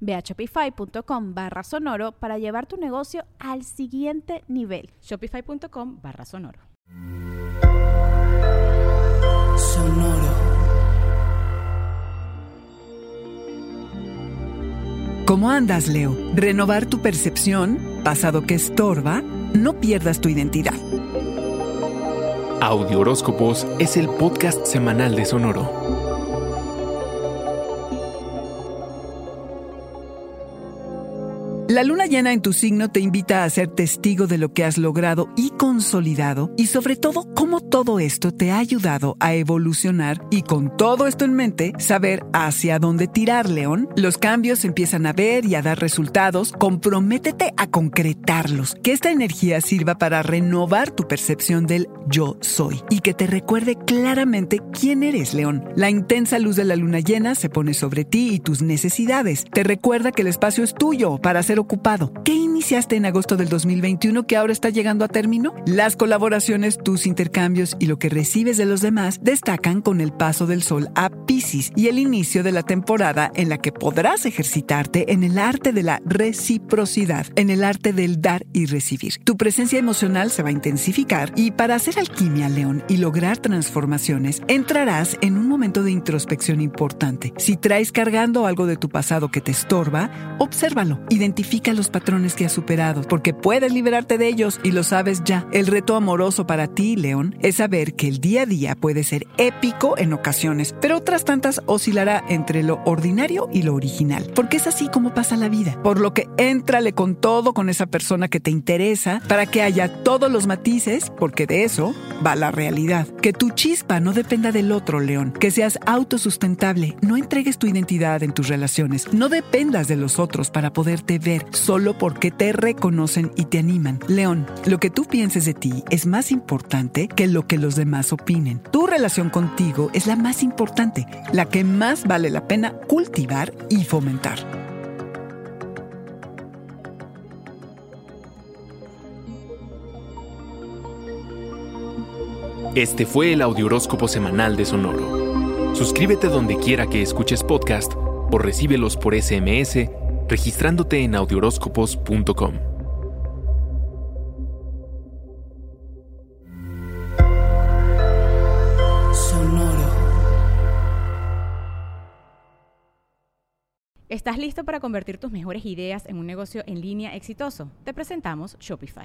Ve a shopify.com barra sonoro para llevar tu negocio al siguiente nivel. Shopify.com barra sonoro. Sonoro. ¿Cómo andas, Leo? Renovar tu percepción, pasado que estorba, no pierdas tu identidad. Audio Horóscopos es el podcast semanal de Sonoro. La luna llena en tu signo te invita a ser testigo de lo que has logrado y consolidado y sobre todo cómo todo esto te ha ayudado a evolucionar y con todo esto en mente saber hacia dónde tirar, León. Los cambios empiezan a ver y a dar resultados. Comprométete a concretarlos. Que esta energía sirva para renovar tu percepción del yo soy y que te recuerde claramente quién eres, León. La intensa luz de la luna llena se pone sobre ti y tus necesidades. Te recuerda que el espacio es tuyo para hacer ocupado. ¿Qué iniciaste en agosto del 2021 que ahora está llegando a término? Las colaboraciones, tus intercambios y lo que recibes de los demás destacan con el paso del sol a Pisces y el inicio de la temporada en la que podrás ejercitarte en el arte de la reciprocidad, en el arte del dar y recibir. Tu presencia emocional se va a intensificar y para hacer alquimia, León, y lograr transformaciones, entrarás en un momento de introspección importante. Si traes cargando algo de tu pasado que te estorba, obsérvalo, identifica Los patrones que has superado, porque puedes liberarte de ellos y lo sabes ya. El reto amoroso para ti, León, es saber que el día a día puede ser épico en ocasiones, pero otras tantas oscilará entre lo ordinario y lo original, porque es así como pasa la vida. Por lo que éntrale con todo con esa persona que te interesa para que haya todos los matices, porque de eso va la realidad. Que tu chispa no dependa del otro, León, que seas autosustentable, no entregues tu identidad en tus relaciones, no dependas de los otros para poderte ver solo porque te reconocen y te animan. León, lo que tú pienses de ti es más importante que lo que los demás opinen. Tu relación contigo es la más importante, la que más vale la pena cultivar y fomentar. Este fue el Audioróscopo Semanal de Sonoro. Suscríbete donde quiera que escuches podcast o recíbelos por SMS registrándote en audioróscopos.com. Sonoro. ¿Estás listo para convertir tus mejores ideas en un negocio en línea exitoso? Te presentamos Shopify.